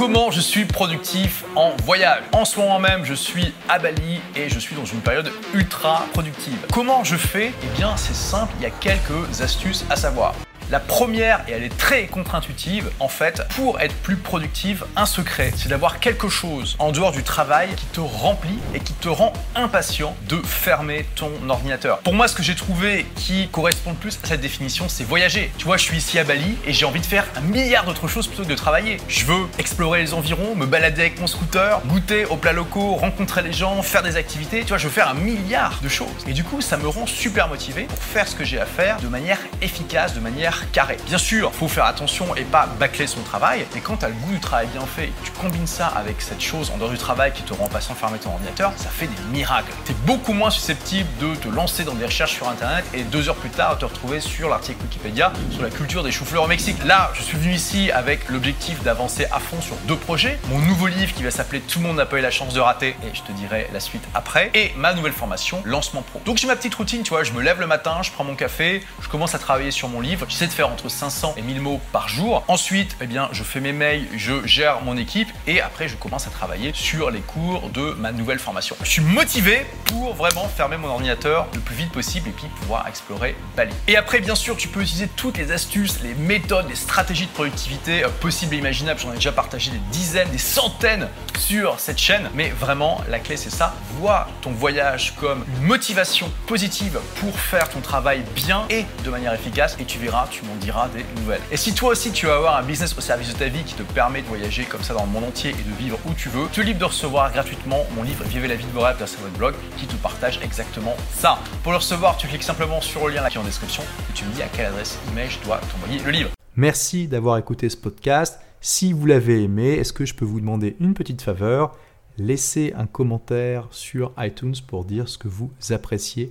Comment je suis productif en voyage En ce moment même, je suis à Bali et je suis dans une période ultra productive. Comment je fais? Eh bien, c'est simple, il y a quelques astuces à savoir. La première, et elle est très contre-intuitive, en fait, pour être plus productive, un secret, c'est d'avoir quelque chose en dehors du travail qui te remplit et qui te rend impatient de fermer ton ordinateur. Pour moi, ce que j'ai trouvé qui correspond le plus à cette définition, c'est voyager. Tu vois, je suis ici à Bali et j'ai envie de faire un milliard d'autres choses plutôt que de travailler. Je veux explorer les environs, me balader avec mon scooter, goûter aux plats locaux, rencontrer les gens, faire des activités. Tu vois, je veux faire un milliard de choses. Et du coup, ça me rend super motivé pour faire ce que j'ai à faire de manière efficace, de manière carré. Bien sûr, faut faire attention et pas bâcler son travail, mais quand tu as le goût du travail bien fait et que tu combines ça avec cette chose en dehors du travail qui te rend patient fermer ton ordinateur, ça fait des miracles. Tu es beaucoup moins susceptible de te lancer dans des recherches sur internet et deux heures plus tard te retrouver sur l'article Wikipédia sur la culture des choux-fleurs au Mexique. Là, je suis venu ici avec l'objectif d'avancer à fond sur deux projets. Mon nouveau livre qui va s'appeler Tout le monde n'a pas eu la chance de rater et je te dirai la suite après. Et ma nouvelle formation, Lancement Pro. Donc j'ai ma petite routine, tu vois, je me lève le matin, je prends mon café, je commence à travailler sur mon livre, j'essaie de faire entre 500 et 1000 mots par jour. Ensuite, eh bien, je fais mes mails, je gère mon équipe et après, je commence à travailler sur les cours de ma nouvelle formation. Je suis motivé pour vraiment fermer mon ordinateur le plus vite possible et puis pouvoir explorer Bali. Et après, bien sûr, tu peux utiliser toutes les astuces, les méthodes, les stratégies de productivité euh, possibles et imaginables. J'en ai déjà partagé des dizaines, des centaines sur cette chaîne. Mais vraiment, la clé, c'est ça. Vois ton voyage comme une motivation positive pour faire ton travail bien et de manière efficace et tu verras, tu m'en diras des nouvelles. Et si toi aussi tu veux avoir un business au service de ta vie qui te permet de voyager comme ça dans le monde entier et de vivre où tu veux, tu es libre de recevoir gratuitement mon livre Vivez la vie de vos rêves grâce à votre blog qui te partage exactement ça. Pour le recevoir, tu cliques simplement sur le lien qui est en description et tu me dis à quelle adresse email je dois t'envoyer le livre. Merci d'avoir écouté ce podcast. Si vous l'avez aimé, est-ce que je peux vous demander une petite faveur? Laissez un commentaire sur iTunes pour dire ce que vous appréciez